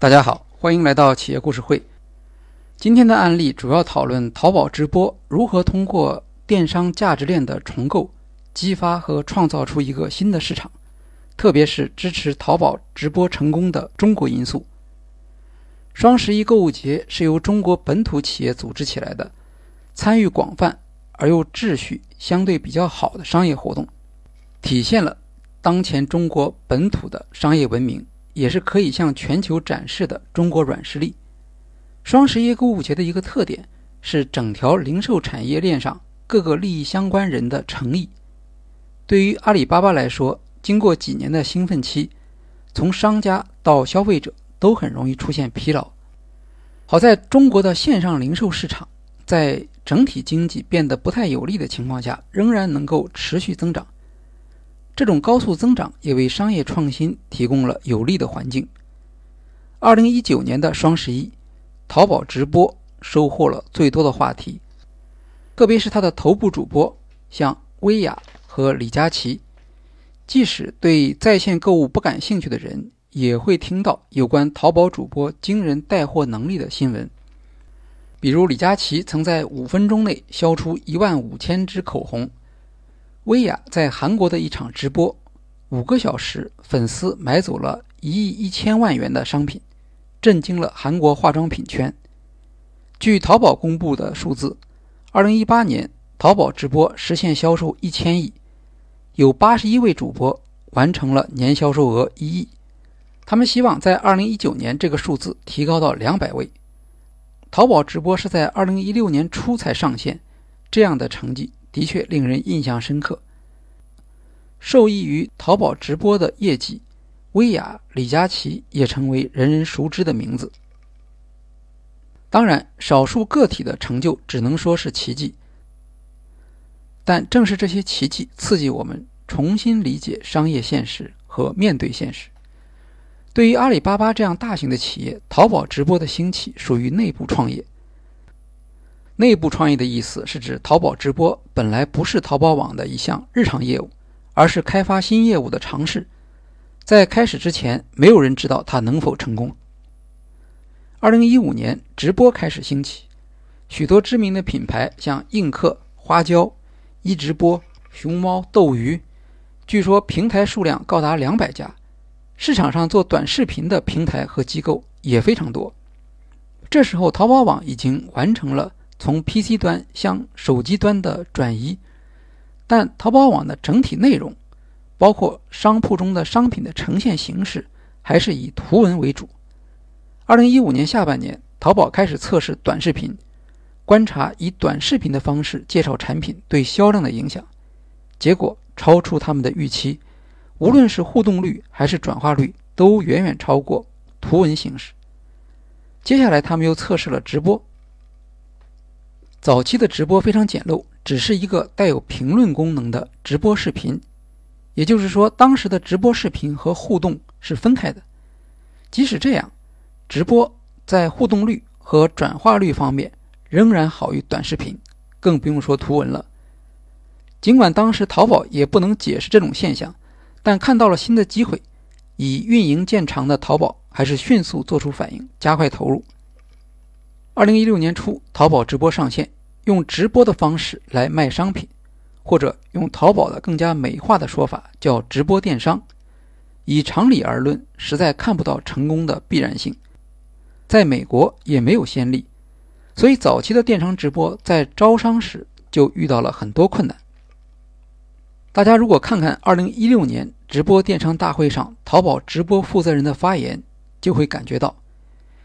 大家好，欢迎来到企业故事会。今天的案例主要讨论淘宝直播如何通过电商价值链的重构，激发和创造出一个新的市场，特别是支持淘宝直播成功的中国因素。双十一购物节是由中国本土企业组织起来的，参与广泛而又秩序相对比较好的商业活动，体现了当前中国本土的商业文明。也是可以向全球展示的中国软实力。双十一购物节的一个特点是整条零售产业链上各个利益相关人的诚意。对于阿里巴巴来说，经过几年的兴奋期，从商家到消费者都很容易出现疲劳。好在中国的线上零售市场在整体经济变得不太有利的情况下，仍然能够持续增长。这种高速增长也为商业创新提供了有利的环境。二零一九年的双十一，淘宝直播收获了最多的话题，特别是它的头部主播，像薇娅和李佳琦。即使对在线购物不感兴趣的人，也会听到有关淘宝主播惊人带货能力的新闻。比如，李佳琦曾在五分钟内销出一万五千支口红。薇娅在韩国的一场直播，五个小时，粉丝买走了一亿一千万元的商品，震惊了韩国化妆品圈。据淘宝公布的数字，二零一八年淘宝直播实现销售一千亿，有八十一位主播完成了年销售额一亿。他们希望在二零一九年这个数字提高到两百位。淘宝直播是在二零一六年初才上线，这样的成绩。的确令人印象深刻。受益于淘宝直播的业绩，薇娅、李佳琦也成为人人熟知的名字。当然，少数个体的成就只能说是奇迹，但正是这些奇迹刺激我们重新理解商业现实和面对现实。对于阿里巴巴这样大型的企业，淘宝直播的兴起属于内部创业。内部创业的意思是指淘宝直播本来不是淘宝网的一项日常业务，而是开发新业务的尝试。在开始之前，没有人知道它能否成功。二零一五年，直播开始兴起，许多知名的品牌像映客、花椒、一直播、熊猫、斗鱼，据说平台数量高达两百家。市场上做短视频的平台和机构也非常多。这时候，淘宝网已经完成了。从 PC 端向手机端的转移，但淘宝网的整体内容，包括商铺中的商品的呈现形式，还是以图文为主。二零一五年下半年，淘宝开始测试短视频，观察以短视频的方式介绍产品对销量的影响，结果超出他们的预期，无论是互动率还是转化率，都远远超过图文形式。接下来，他们又测试了直播。早期的直播非常简陋，只是一个带有评论功能的直播视频。也就是说，当时的直播视频和互动是分开的。即使这样，直播在互动率和转化率方面仍然好于短视频，更不用说图文了。尽管当时淘宝也不能解释这种现象，但看到了新的机会，以运营见长的淘宝还是迅速做出反应，加快投入。二零一六年初，淘宝直播上线，用直播的方式来卖商品，或者用淘宝的更加美化的说法叫直播电商。以常理而论，实在看不到成功的必然性。在美国也没有先例，所以早期的电商直播在招商时就遇到了很多困难。大家如果看看二零一六年直播电商大会上淘宝直播负责人的发言，就会感觉到，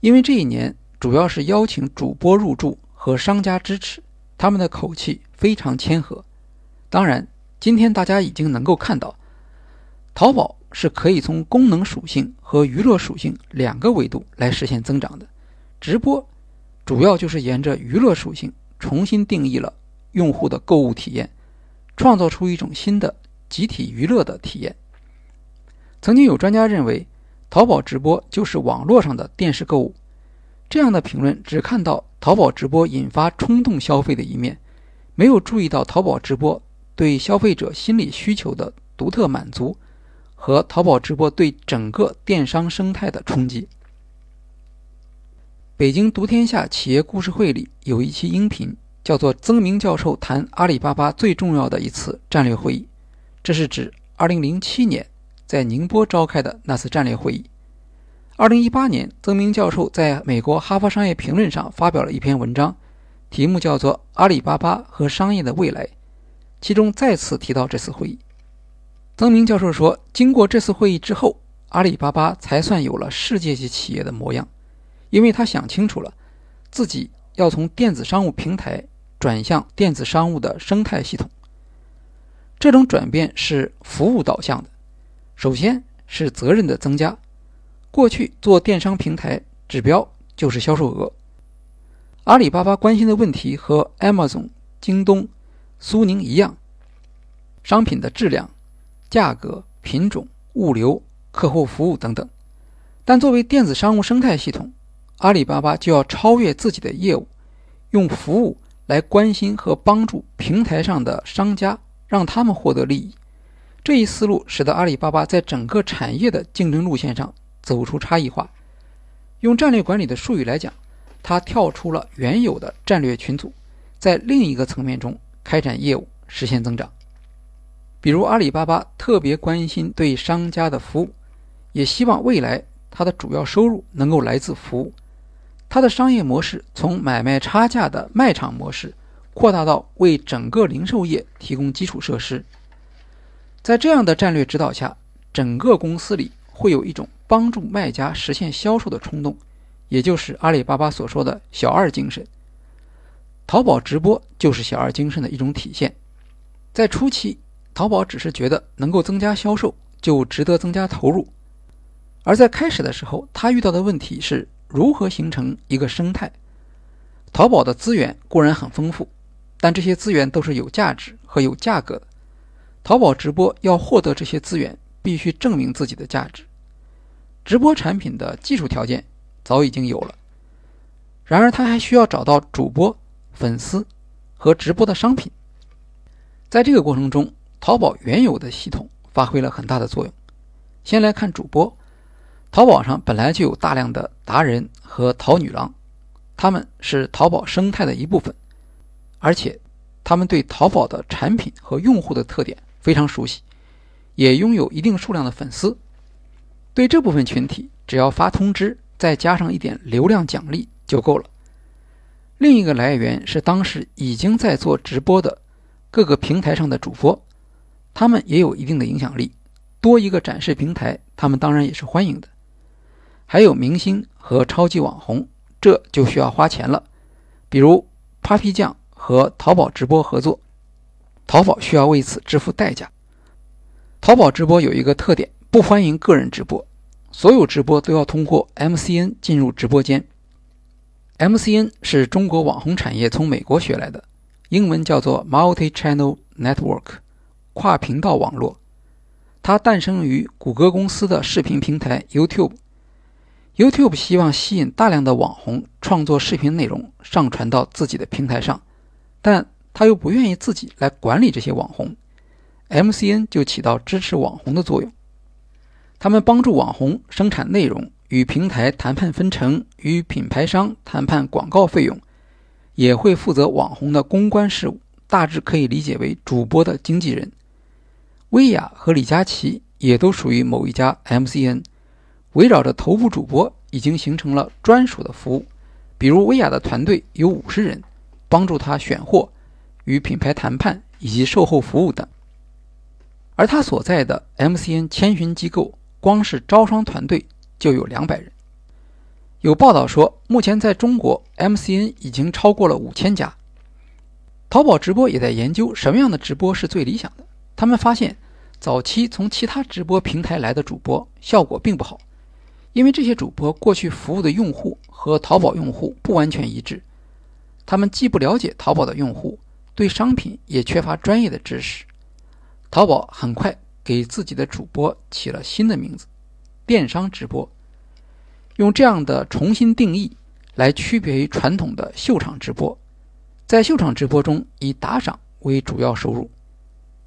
因为这一年。主要是邀请主播入驻和商家支持，他们的口气非常谦和。当然，今天大家已经能够看到，淘宝是可以从功能属性和娱乐属性两个维度来实现增长的。直播主要就是沿着娱乐属性重新定义了用户的购物体验，创造出一种新的集体娱乐的体验。曾经有专家认为，淘宝直播就是网络上的电视购物。这样的评论只看到淘宝直播引发冲动消费的一面，没有注意到淘宝直播对消费者心理需求的独特满足和淘宝直播对整个电商生态的冲击。北京读天下企业故事会里有一期音频，叫做曾明教授谈阿里巴巴最重要的一次战略会议，这是指2007年在宁波召开的那次战略会议。2018年，曾明教授在美国《哈佛商业评论》上发表了一篇文章，题目叫做《阿里巴巴和商业的未来》，其中再次提到这次会议。曾明教授说，经过这次会议之后，阿里巴巴才算有了世界级企业的模样。因为他想清楚了，自己要从电子商务平台转向电子商务的生态系统。这种转变是服务导向的，首先是责任的增加。过去做电商平台指标就是销售额，阿里巴巴关心的问题和 Amazon、京东、苏宁一样，商品的质量、价格、品种、物流、客户服务等等。但作为电子商务生态系统，阿里巴巴就要超越自己的业务，用服务来关心和帮助平台上的商家，让他们获得利益。这一思路使得阿里巴巴在整个产业的竞争路线上走出差异化。用战略管理的术语来讲，它跳出了原有的战略群组，在另一个层面中开展业务，实现增长。比如阿里巴巴特别关心对商家的服务，也希望未来它的主要收入能够来自服务。它的商业模式从买卖差价的卖场模式扩大到为整个零售业提供基础设施。在这样的战略指导下，整个公司里会有一种帮助卖家实现销售的冲动，也就是阿里巴巴所说的小二精神。淘宝直播就是小二精神的一种体现。在初期，淘宝只是觉得能够增加销售就值得增加投入，而在开始的时候，他遇到的问题是。如何形成一个生态？淘宝的资源固然很丰富，但这些资源都是有价值和有价格的。淘宝直播要获得这些资源，必须证明自己的价值。直播产品的技术条件早已经有了，然而他还需要找到主播、粉丝和直播的商品。在这个过程中，淘宝原有的系统发挥了很大的作用。先来看主播。淘宝上本来就有大量的达人和淘女郎，他们是淘宝生态的一部分，而且他们对淘宝的产品和用户的特点非常熟悉，也拥有一定数量的粉丝。对这部分群体，只要发通知，再加上一点流量奖励就够了。另一个来源是当时已经在做直播的各个平台上的主播，他们也有一定的影响力，多一个展示平台，他们当然也是欢迎的。还有明星和超级网红，这就需要花钱了。比如 Papi 酱和淘宝直播合作，淘宝需要为此支付代价。淘宝直播有一个特点，不欢迎个人直播，所有直播都要通过 MCN 进入直播间。MCN 是中国网红产业从美国学来的，英文叫做 Multi-Channel Network，跨频道网络。它诞生于谷歌公司的视频平台 YouTube。YouTube 希望吸引大量的网红创作视频内容上传到自己的平台上，但他又不愿意自己来管理这些网红，MCN 就起到支持网红的作用。他们帮助网红生产内容，与平台谈判分成，与品牌商谈判广告费用，也会负责网红的公关事务，大致可以理解为主播的经纪人。薇娅和李佳琦也都属于某一家 MCN。围绕着头部主播，已经形成了专属的服务，比如薇娅的团队有五十人，帮助她选货、与品牌谈判以及售后服务等。而他所在的 MCN 千寻机构，光是招商团队就有两百人。有报道说，目前在中国 MCN 已经超过了五千家。淘宝直播也在研究什么样的直播是最理想的。他们发现，早期从其他直播平台来的主播效果并不好。因为这些主播过去服务的用户和淘宝用户不完全一致，他们既不了解淘宝的用户，对商品也缺乏专业的知识。淘宝很快给自己的主播起了新的名字——电商直播，用这样的重新定义来区别于传统的秀场直播。在秀场直播中，以打赏为主要收入，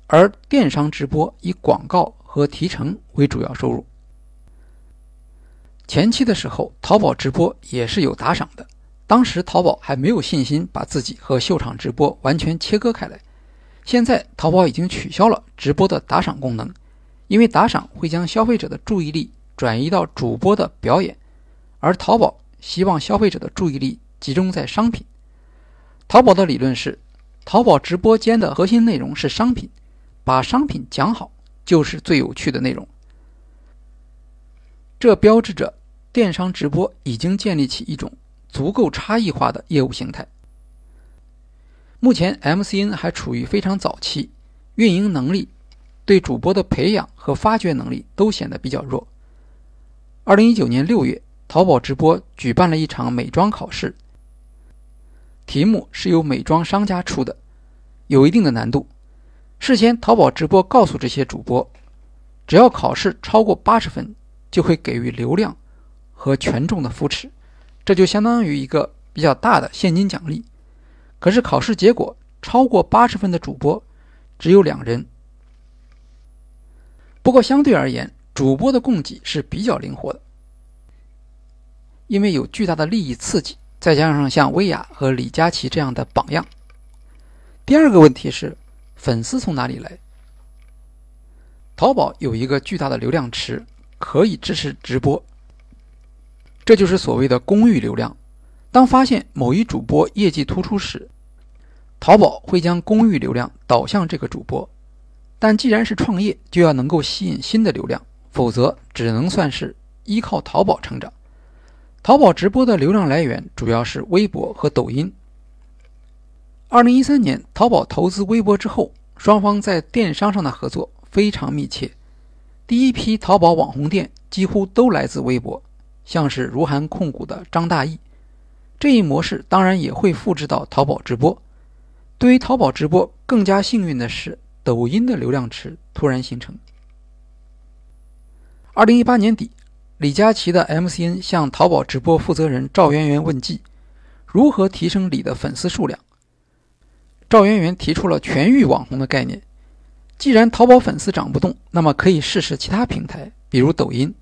而电商直播以广告和提成为主要收入。前期的时候，淘宝直播也是有打赏的。当时淘宝还没有信心把自己和秀场直播完全切割开来。现在淘宝已经取消了直播的打赏功能，因为打赏会将消费者的注意力转移到主播的表演，而淘宝希望消费者的注意力集中在商品。淘宝的理论是，淘宝直播间的核心内容是商品，把商品讲好就是最有趣的内容。这标志着电商直播已经建立起一种足够差异化的业务形态。目前，MCN 还处于非常早期，运营能力、对主播的培养和发掘能力都显得比较弱。二零一九年六月，淘宝直播举办了一场美妆考试，题目是由美妆商家出的，有一定的难度。事先，淘宝直播告诉这些主播，只要考试超过八十分，就会给予流量和权重的扶持，这就相当于一个比较大的现金奖励。可是考试结果超过八十分的主播只有两人。不过相对而言，主播的供给是比较灵活的，因为有巨大的利益刺激，再加上像薇娅和李佳琦这样的榜样。第二个问题是，粉丝从哪里来？淘宝有一个巨大的流量池，可以支持直播，这就是所谓的公域流量。当发现某一主播业绩突出时，淘宝会将公域流量导向这个主播。但既然是创业，就要能够吸引新的流量，否则只能算是依靠淘宝成长。淘宝直播的流量来源主要是微博和抖音。二零一三年，淘宝投资微博之后，双方在电商上的合作非常密切。第一批淘宝网红店几乎都来自微博，像是如涵控股的张大奕。这一模式当然也会复制到淘宝直播。对于淘宝直播，更加幸运的是，抖音的流量池突然形成。二零一八年底，李佳琦的 MCN 向淘宝直播负责人赵媛媛问计，如何提升李的粉丝数量。赵媛媛提出了全域网红的概念。既然淘宝粉丝涨不动，那么可以试试其他平台，比如抖音。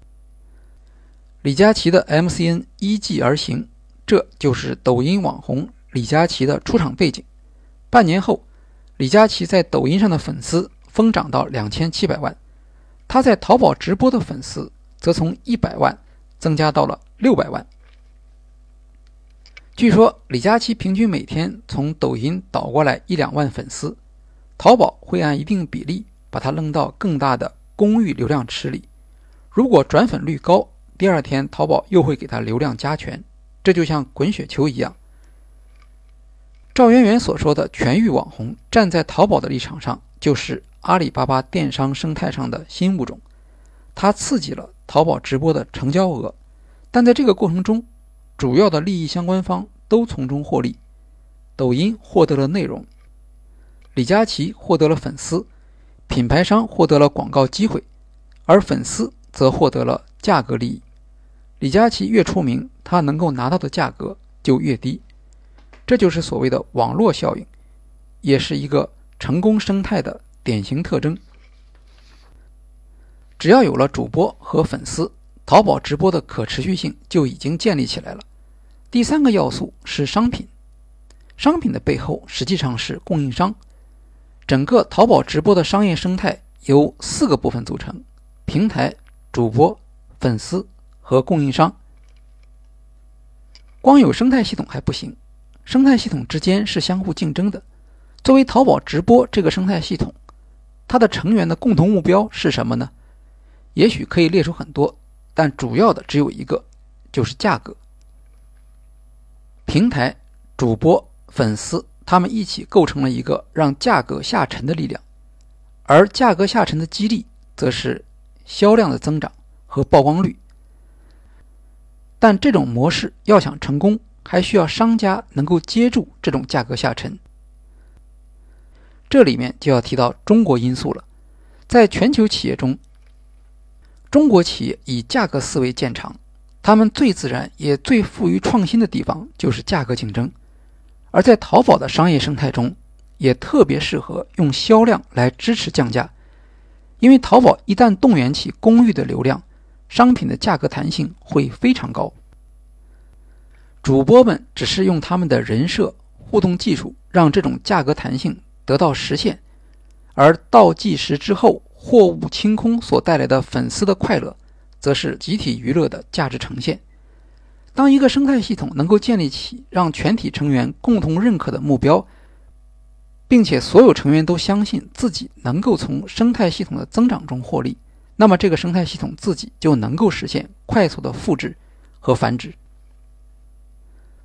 李佳琦的 MCN 依计而行。这就是抖音网红李佳琦的出场背景。半年后，李佳琦在抖音上的粉丝疯涨到两千七百万，他在淘宝直播的粉丝则从一百万增加到了六百万。据说李佳琦平均每天从抖音导过来一两万粉丝，淘宝会按一定比例把他扔到更大的公域流量池里。如果转粉率高，第二天淘宝又会给他流量加权。这就像滚雪球一样。赵媛媛所说的全域网红，站在淘宝的立场上，就是阿里巴巴电商生态上的新物种。它刺激了淘宝直播的成交额，但在这个过程中，主要的利益相关方都从中获利。抖音获得了内容，李佳琦获得了粉丝，品牌商获得了广告机会，而粉丝则获得了价格利益。李佳琦越出名，他能够拿到的价格就越低，这就是所谓的网络效应，也是一个成功生态的典型特征。只要有了主播和粉丝，淘宝直播的可持续性就已经建立起来了。第三个要素是商品，商品的背后实际上是供应商。整个淘宝直播的商业生态由四个部分组成：平台、主播、粉丝。和供应商，光有生态系统还不行，生态系统之间是相互竞争的。作为淘宝直播这个生态系统，它的成员的共同目标是什么呢？也许可以列出很多，但主要的只有一个，就是价格。平台、主播、粉丝，他们一起构成了一个让价格下沉的力量，而价格下沉的激励，则是销量的增长和曝光率。但这种模式要想成功，还需要商家能够接住这种价格下沉。这里面就要提到中国因素了。在全球企业中，中国企业以价格思维见长，他们最自然也最富于创新的地方就是价格竞争。而在淘宝的商业生态中，也特别适合用销量来支持降价，因为淘宝一旦动员起公域的流量，商品的价格弹性会非常高。主播们只是用他们的人设、互动技术，让这种价格弹性得到实现，而倒计时之后货物清空所带来的粉丝的快乐，则是集体娱乐的价值呈现。当一个生态系统能够建立起让全体成员共同认可的目标，并且所有成员都相信自己能够从生态系统的增长中获利，那么这个生态系统自己就能够实现快速的复制和繁殖。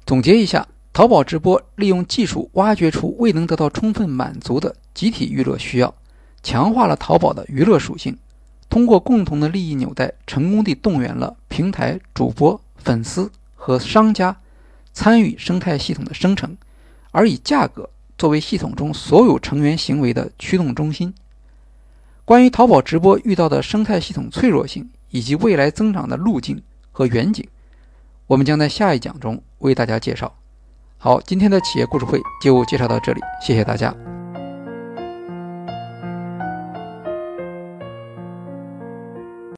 总结一下，淘宝直播利用技术挖掘出未能得到充分满足的集体娱乐需要，强化了淘宝的娱乐属性，通过共同的利益纽带，成功地动员了平台、主播、粉丝和商家参与生态系统的生成，而以价格作为系统中所有成员行为的驱动中心。关于淘宝直播遇到的生态系统脆弱性以及未来增长的路径和远景。我们将在下一讲中为大家介绍。好，今天的企业故事会就介绍到这里，谢谢大家。